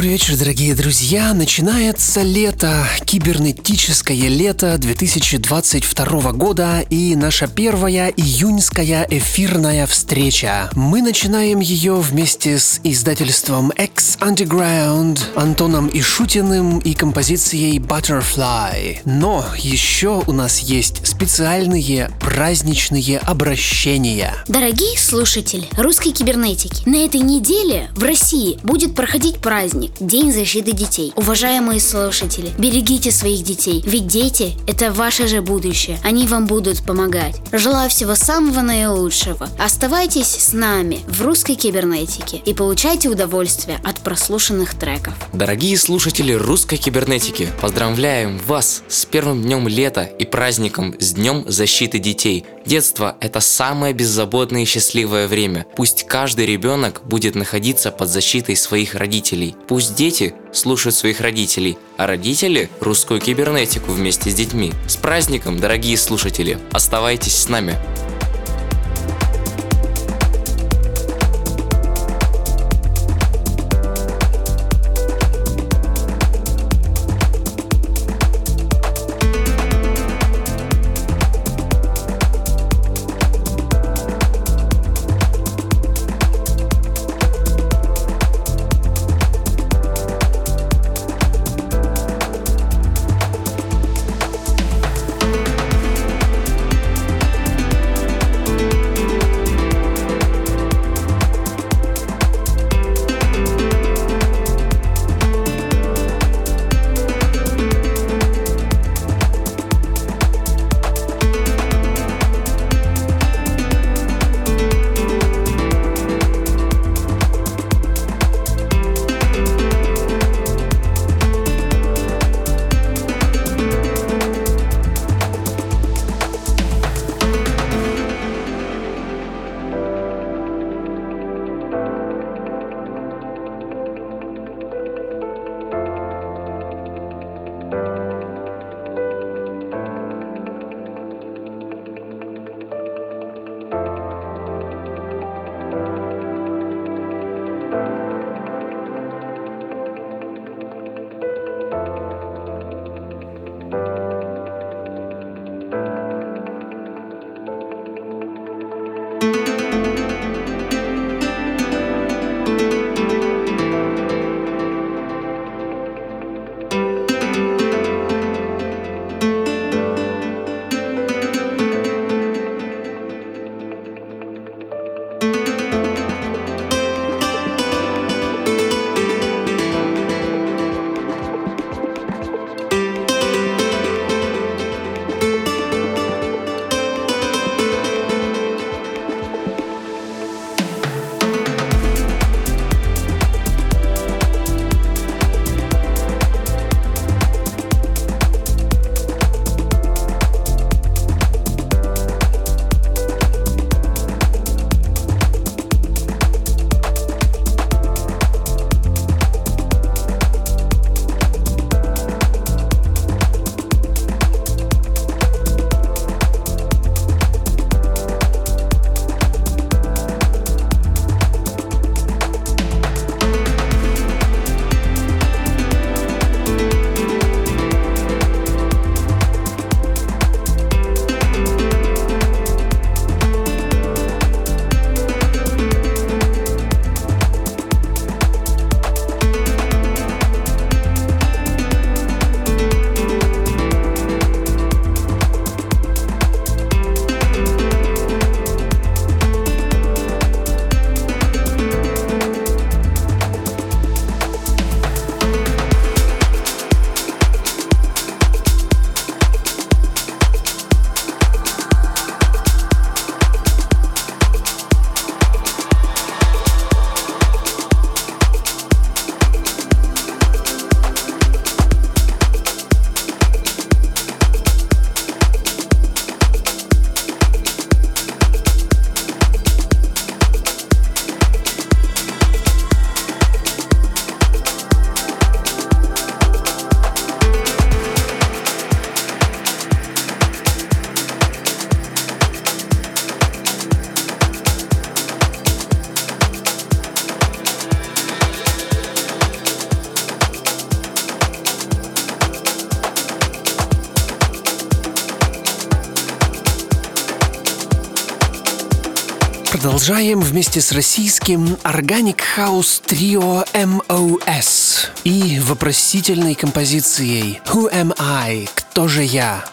Добрый вечер, дорогие друзья. Начинается лето, кибернетическое лето 2022 года и наша первая июньская эфирная встреча. Мы начинаем ее вместе с издательством X Underground, Антоном Ишутиным и композицией Butterfly. Но еще у нас есть специальные праздничные обращения. Дорогие слушатели русской кибернетики, на этой неделе в России будет проходить праздник День защиты детей. Уважаемые слушатели, берегите своих детей, ведь дети – это ваше же будущее. Они вам будут помогать. Желаю всего самого наилучшего. Оставайтесь с нами в русской кибернетике и получайте удовольствие от прослушанных треков. Дорогие слушатели русской кибернетики, поздравляем вас с первым днем лета и праздником с Днем защиты детей. Детство – это самое беззаботное и счастливое время. Пусть каждый ребенок будет находиться под защитой своих родителей. Пусть дети слушают своих родителей, а родители – русскую кибернетику вместе с детьми. С праздником, дорогие слушатели! Оставайтесь с нами! Продолжаем вместе с российским Organic House Trio MOS и вопросительной композицией Who Am I? Кто же я?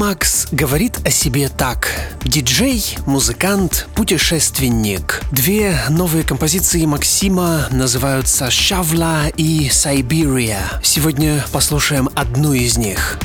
Лемакс говорит о себе так. Диджей, музыкант, путешественник. Две новые композиции Максима называются «Шавла» и «Сайбирия». Сегодня послушаем одну из них.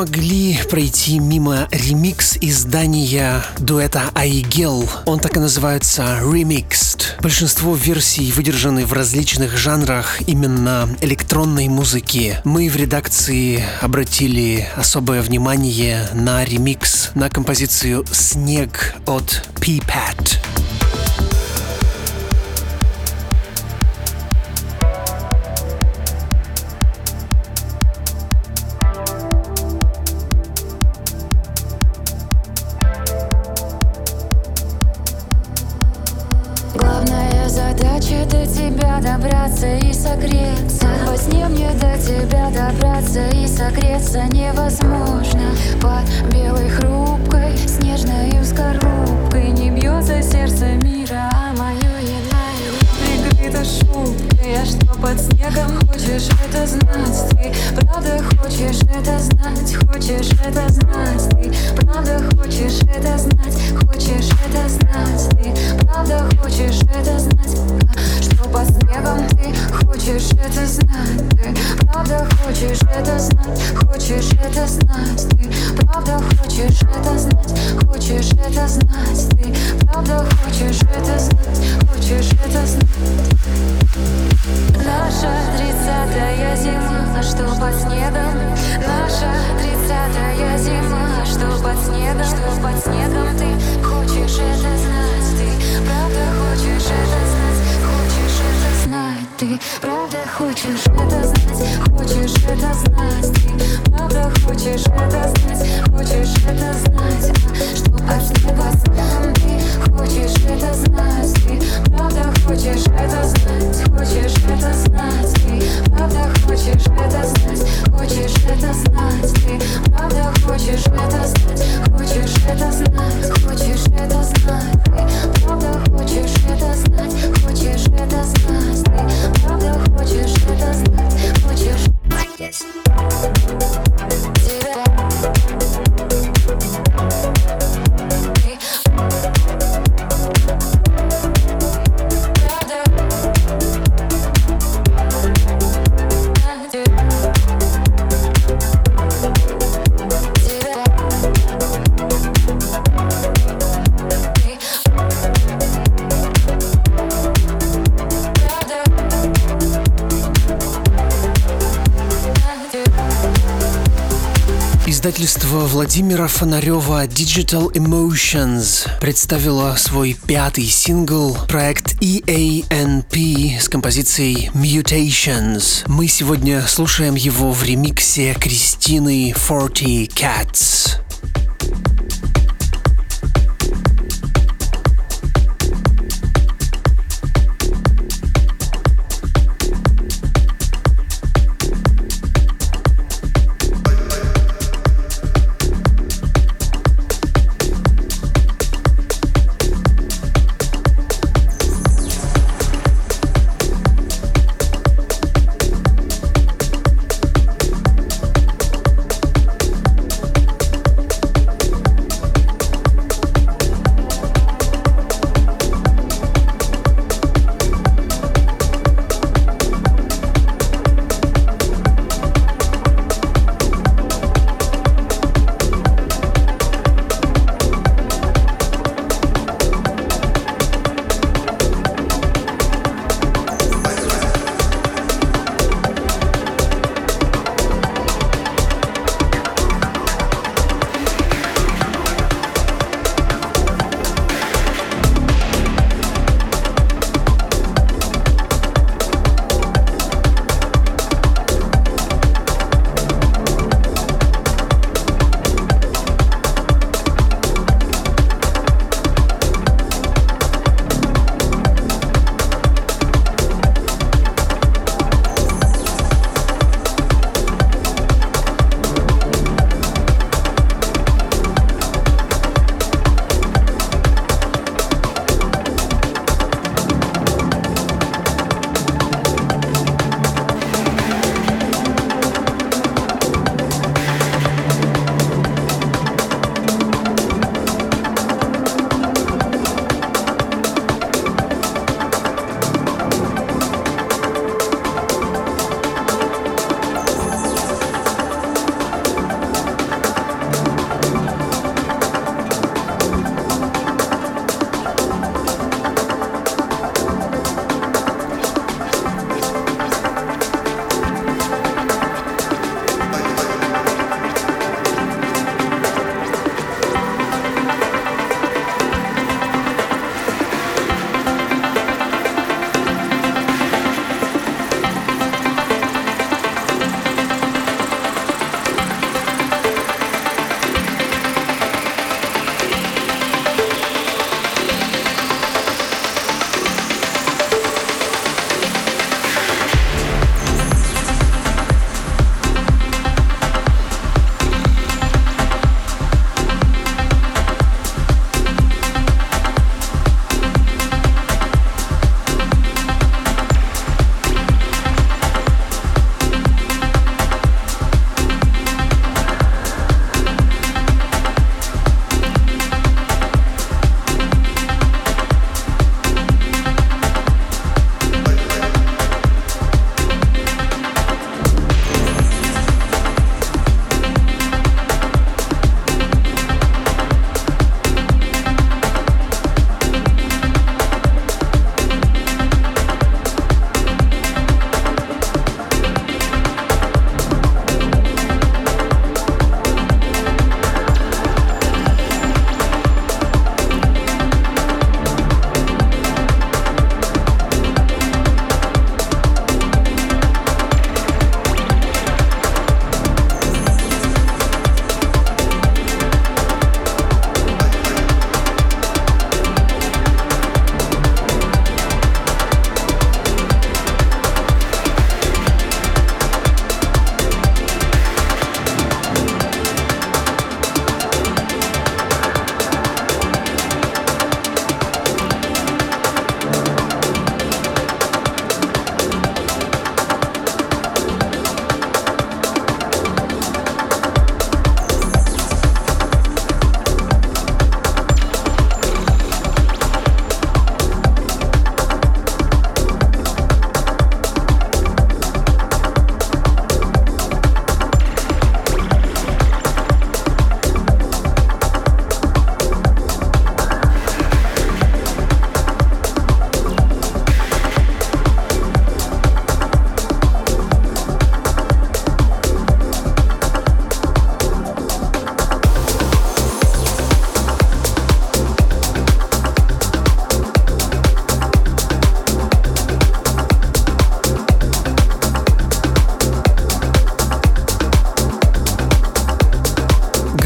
могли пройти мимо ремикс издания дуэта Айгел. Он так и называется Remixed. Большинство версий выдержаны в различных жанрах именно электронной музыки. Мы в редакции обратили особое внимание на ремикс, на композицию «Снег» от P-Pat. Владимира Фонарева Digital Emotions представила свой пятый сингл, проект EANP с композицией Mutations. Мы сегодня слушаем его в ремиксе Кристины 40 Cats.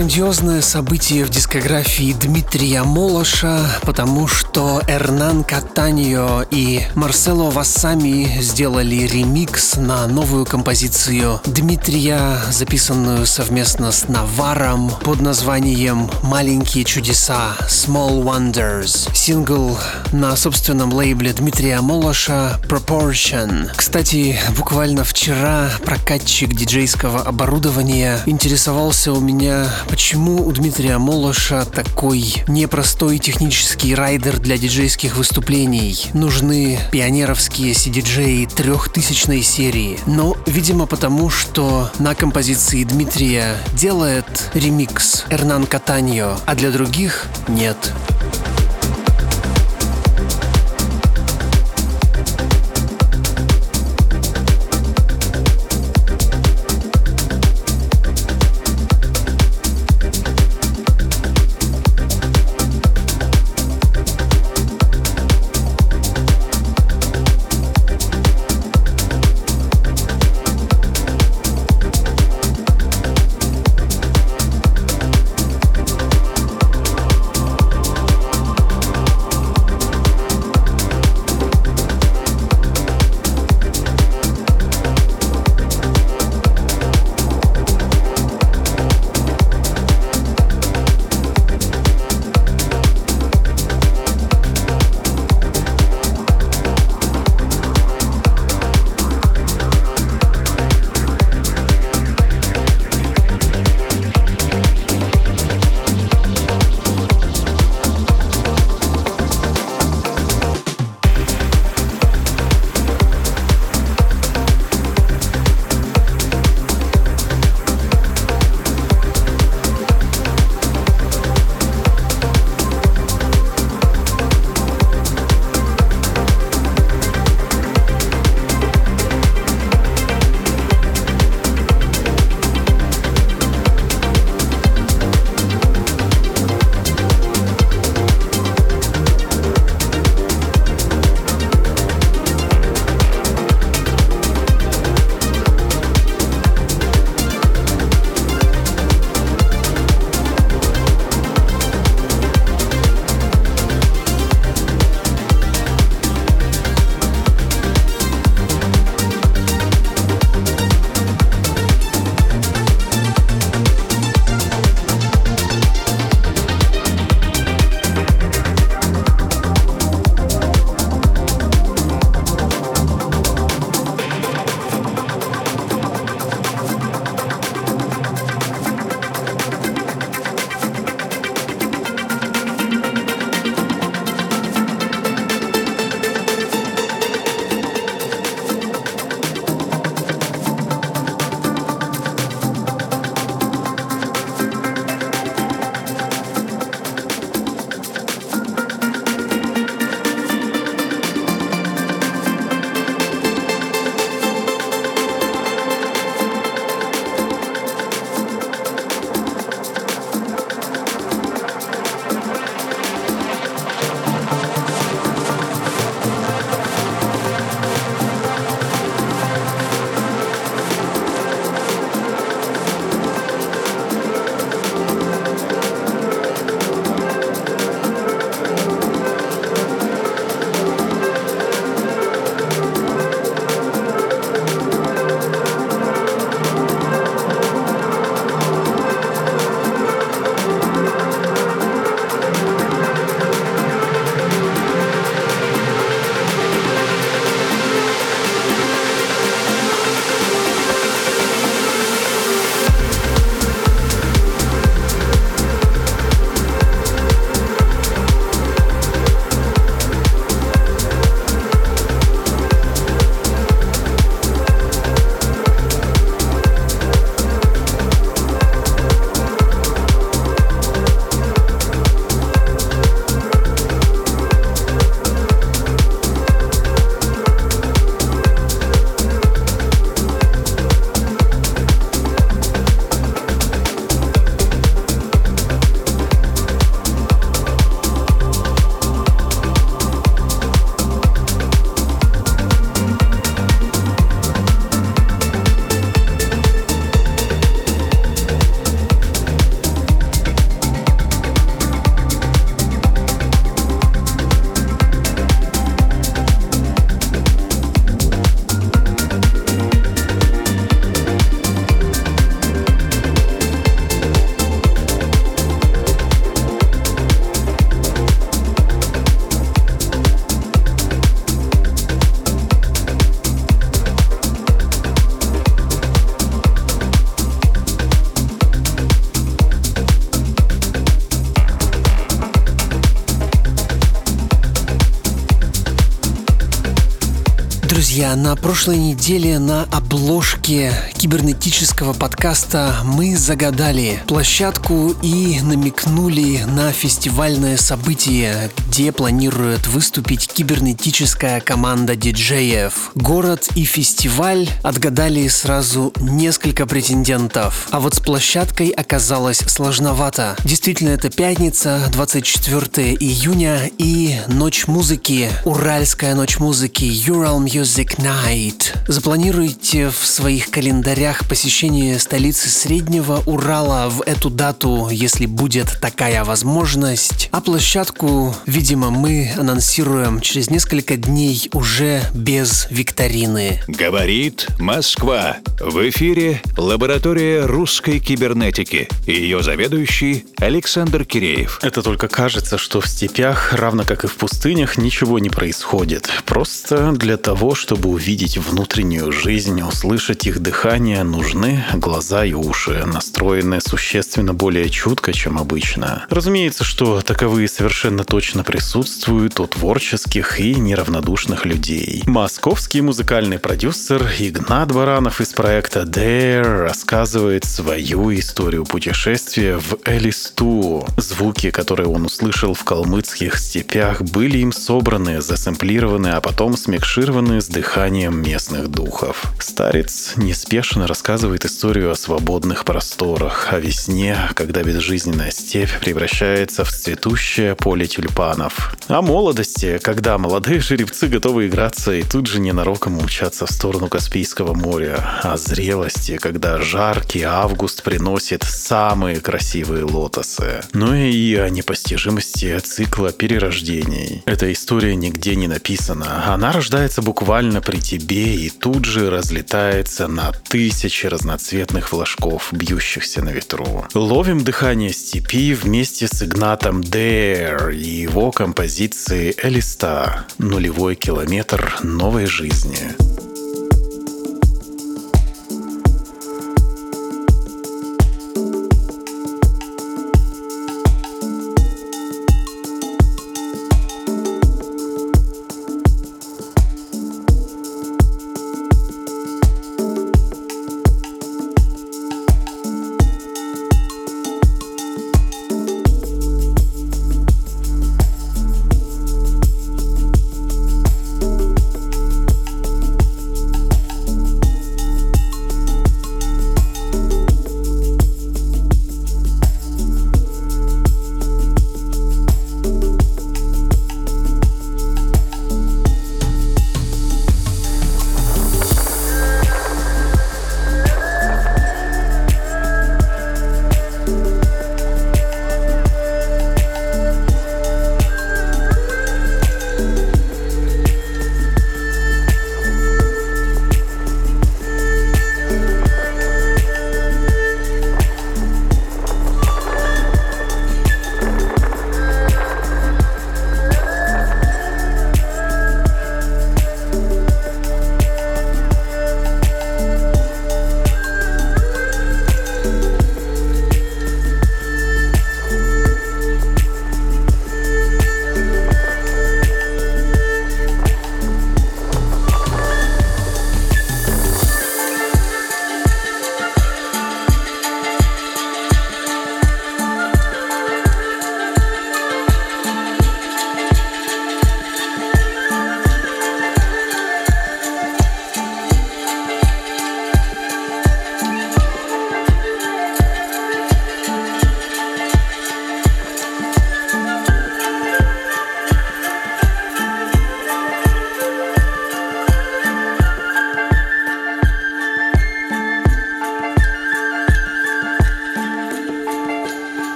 Грандиозное событие в дискографии Дмитрия Молоша, потому что Эрнан Катаньо и Марсело Вассами сделали ремикс на новую композицию Дмитрия, записанную совместно с Наваром под названием «Маленькие чудеса» Small Wonders. Сингл на собственном лейбле Дмитрия Молоша Proportion. Кстати, буквально вчера прокатчик диджейского оборудования интересовался у меня, почему у Дмитрия Молоша такой непростой технический райдер для диджейских выступлений. Нужны пионеровские CDJ трехтысячной серии. Но, видимо, потому что на композиции Дмитрия делает ремикс Эрнан Катаньо, а для других нет. Друзья, на прошлой неделе на обложке кибернетического подкаста мы загадали площадку и намекнули на фестивальное событие, где планирует выступить кибернетическая команда диджеев. Город и фестиваль отгадали сразу несколько претендентов, а вот с площадкой оказалось сложновато. Действительно, это пятница, 24 июня и ночь музыки, Уральская ночь музыки, Ural Music Night. Запланируйте в своих календарях посещение столицы Среднего Урала в эту дату, если будет такая возможность. А площадку, видимо, мы анонсируем через несколько дней уже без викторины. Говорит Москва. В эфире лаборатория русской кибернетики. Ее заведующий Александр Киреев. Это только кажется, что в степях, равно как и в пустынях, ничего не происходит. Просто для того, чтобы увидеть внутреннюю жизнь, услышать их дыхание, нужны глаза и уши, настроенные существенно более чутко, чем обычно. Разумеется, что таковые совершенно точно присутствуют у творческих и неравнодушных людей. Московский музыкальный продюсер Игнат Баранов из проекта Dare рассказывает свою историю путешествия в Элисту. Звуки, которые он услышал в калмыцких степях, были им собраны, засэмплированы, а потом смикшированы с дыханием местных духов. Старец неспешно рассказывает историю о свободных просторах, о весне, когда безжизненная степь превращается в цветущее поле тюльпанов. О молодости, когда молодые жеребцы готовы играться и тут же ненароком умчаться в сторону Каспийского моря. О зрелости, когда жаркий август приносит самые красивые лотосы. Ну и о непостижимости цикла перерождений. Эта история нигде не написана. Она рождается буквально при тебе и тут же разлетается на тысячи разноцветных флажков, бьющихся на ветру. Ловим дыхание степи вместе с Игнатом Дэр и его композицией Элиста «Нулевой километр новой жизни».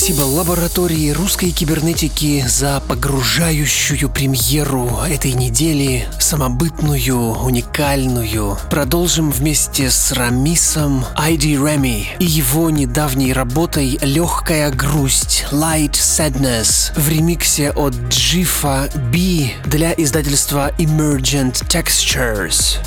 Спасибо лаборатории русской кибернетики за погружающую премьеру этой недели, самобытную, уникальную. Продолжим вместе с Рамисом Айди Реми и его недавней работой «Легкая грусть» Light Sadness в ремиксе от Джифа B для издательства Emergent Textures.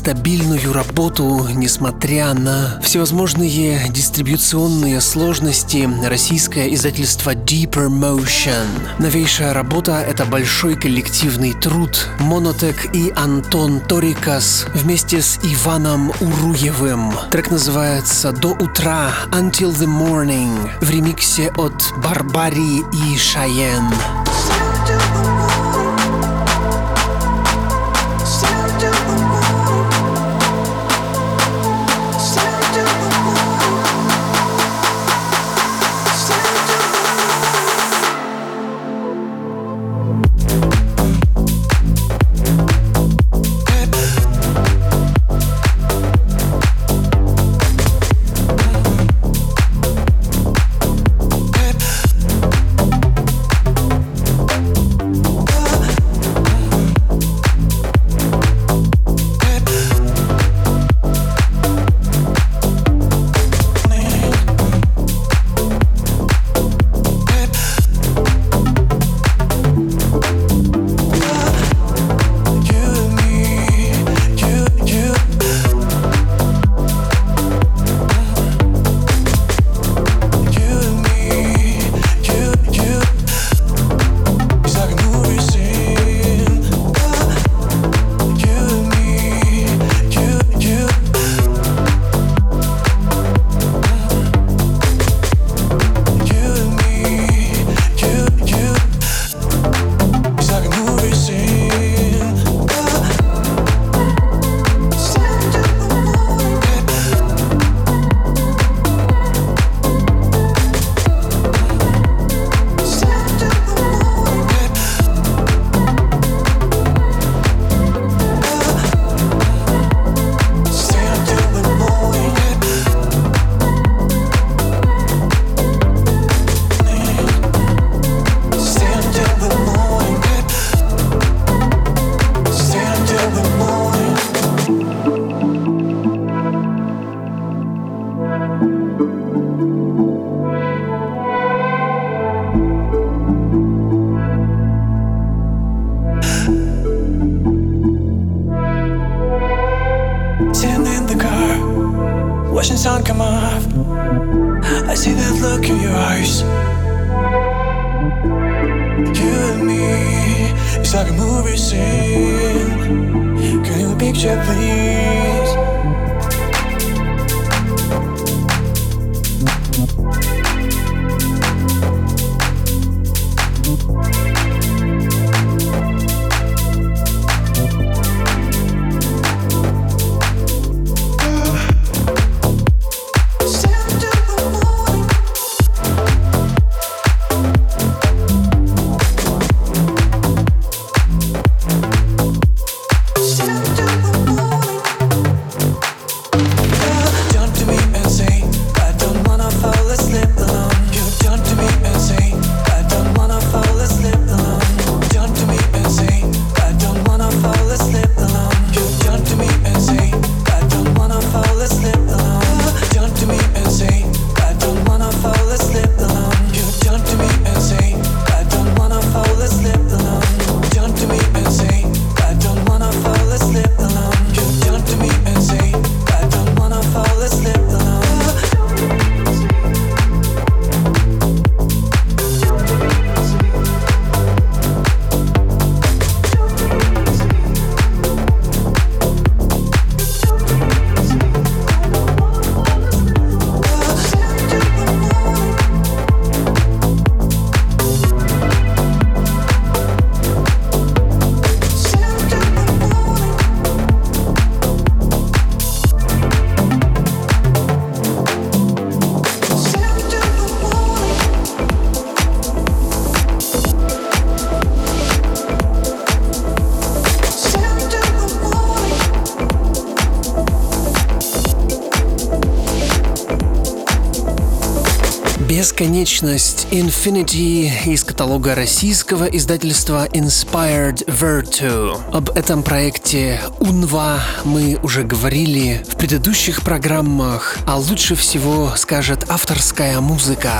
Стабильную работу, несмотря на всевозможные дистрибуционные сложности, российское издательство Deeper Motion. Новейшая работа — это большой коллективный труд. Монотек и Антон Торикас вместе с Иваном Уруевым. Трек называется «До утра» Until the Morning в ремиксе от Барбари и Шайен. Бесконечность Infinity из каталога российского издательства Inspired Virtue. Об этом проекте Унва мы уже говорили в предыдущих программах, а лучше всего скажет авторская музыка.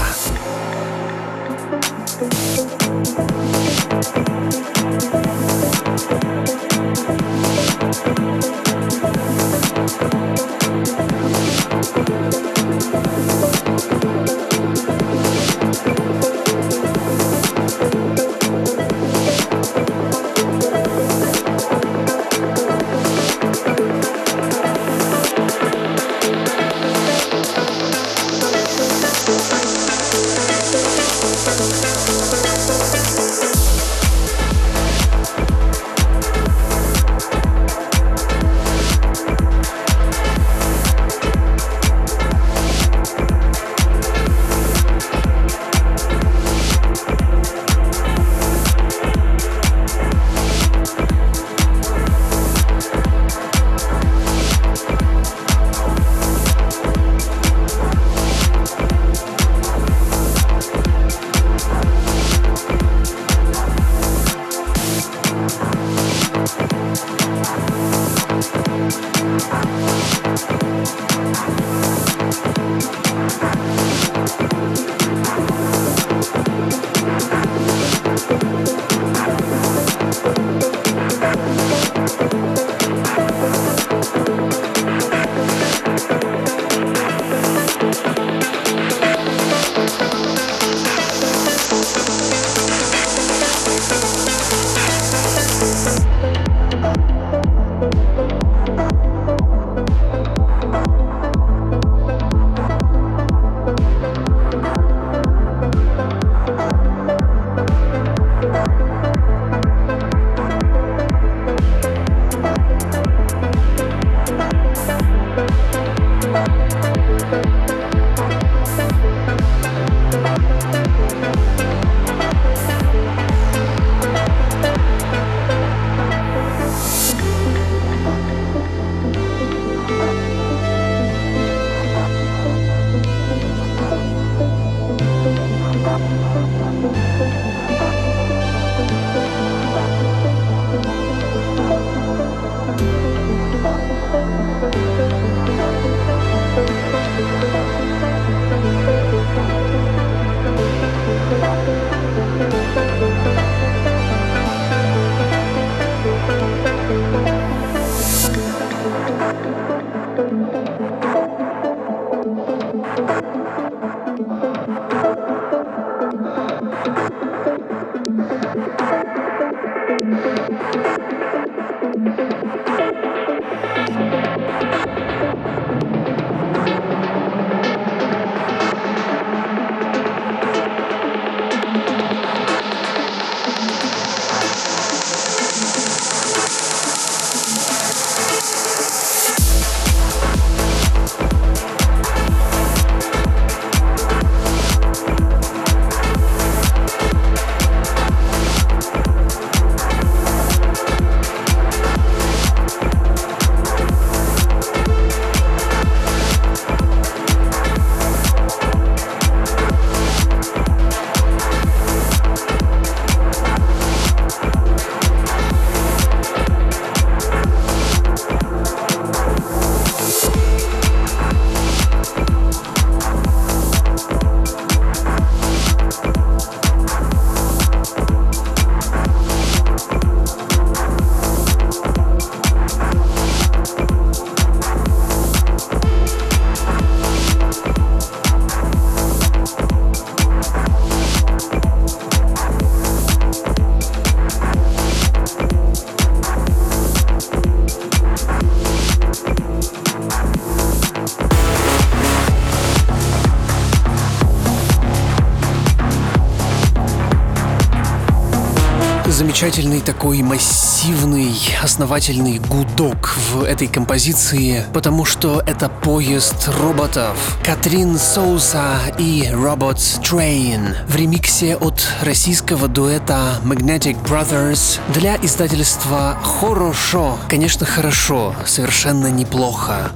Замечательный такой массивный, основательный гудок в этой композиции, потому что это поезд роботов. Катрин Соуса и Робот Train в ремиксе от российского дуэта Magnetic Brothers для издательства «Хорошо». Конечно, хорошо, совершенно неплохо.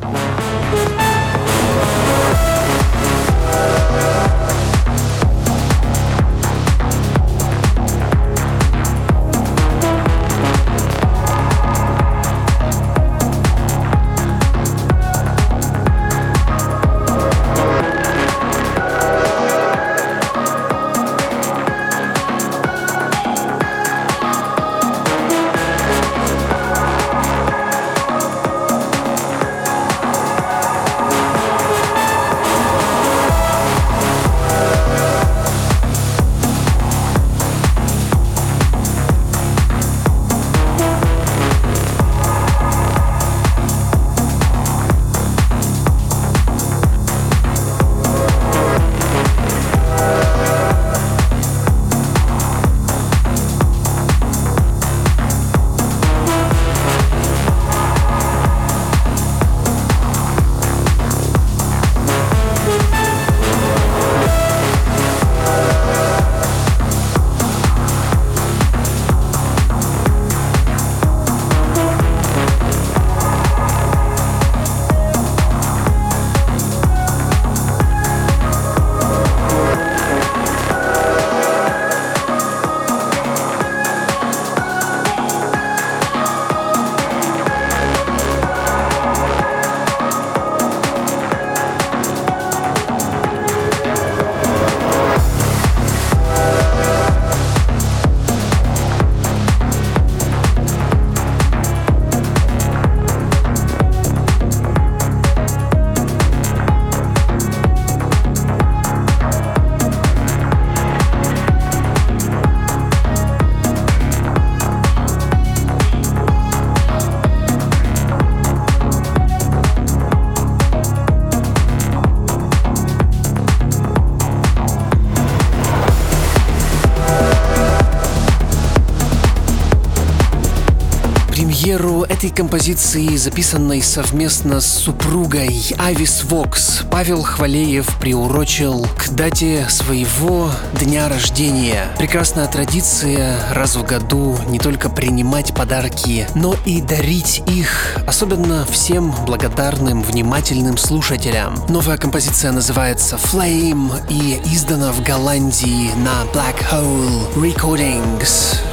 Этой композиции, записанной совместно с супругой Авис Вокс, Павел Хвалеев приурочил к дате своего дня рождения. Прекрасная традиция раз в году не только принимать подарки, но и дарить их, особенно всем благодарным, внимательным слушателям. Новая композиция называется Flame и издана в Голландии на Black Hole Recordings.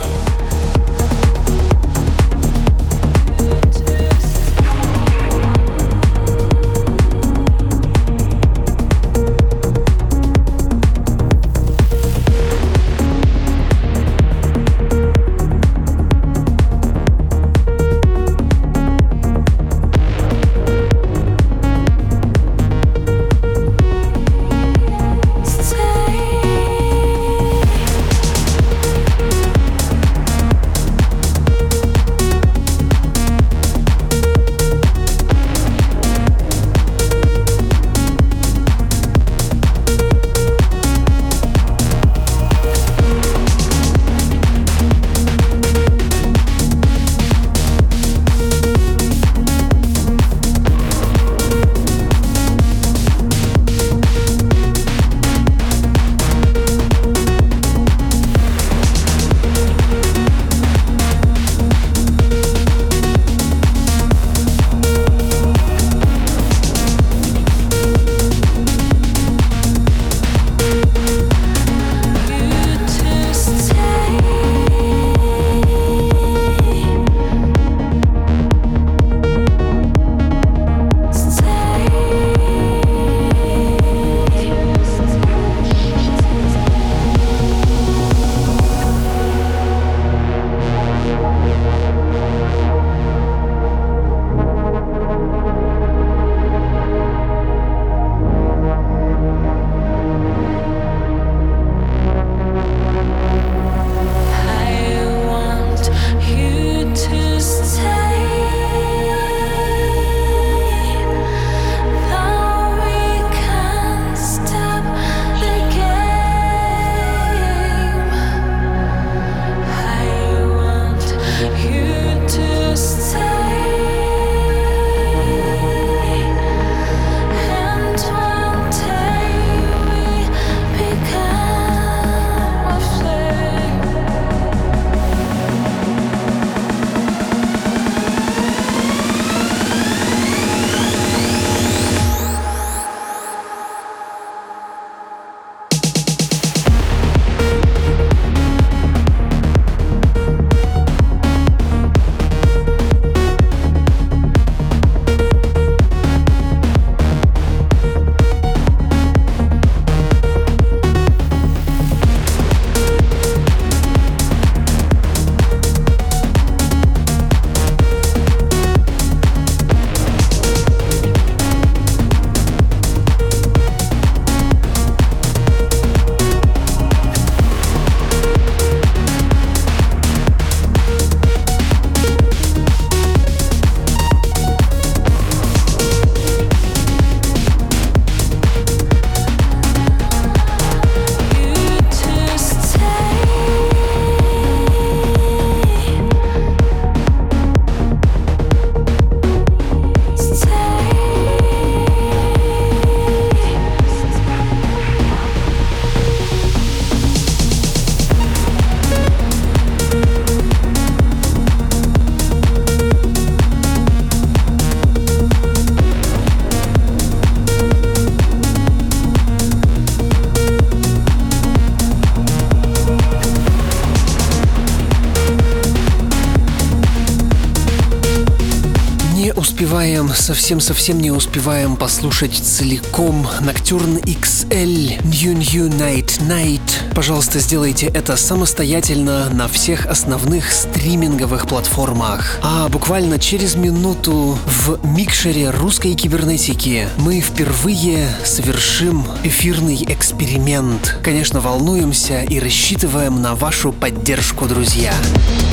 Успеваем, совсем-совсем не успеваем послушать целиком Nocturne XL New New Night Night. Пожалуйста, сделайте это самостоятельно на всех основных стриминговых платформах. А буквально через минуту в микшере русской кибернетики мы впервые совершим эфирный эксперимент. Конечно, волнуемся и рассчитываем на вашу поддержку, друзья. Русская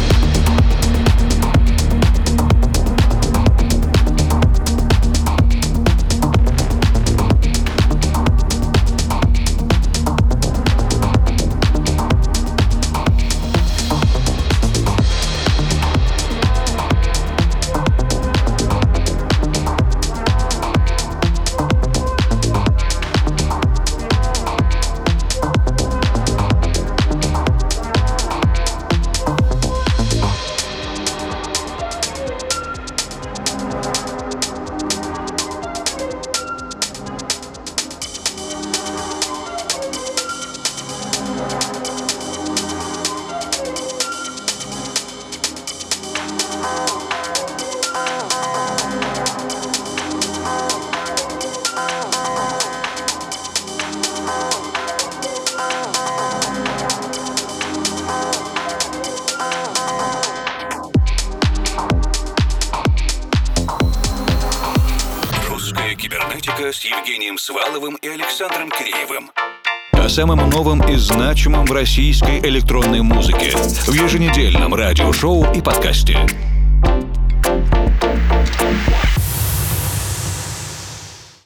О самом новом и значимом в российской электронной музыке в еженедельном радиошоу и подкасте.